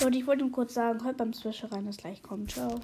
Leute, ich wollte nur kurz sagen, heute beim Zwischereien rein, das gleich kommt. Ciao.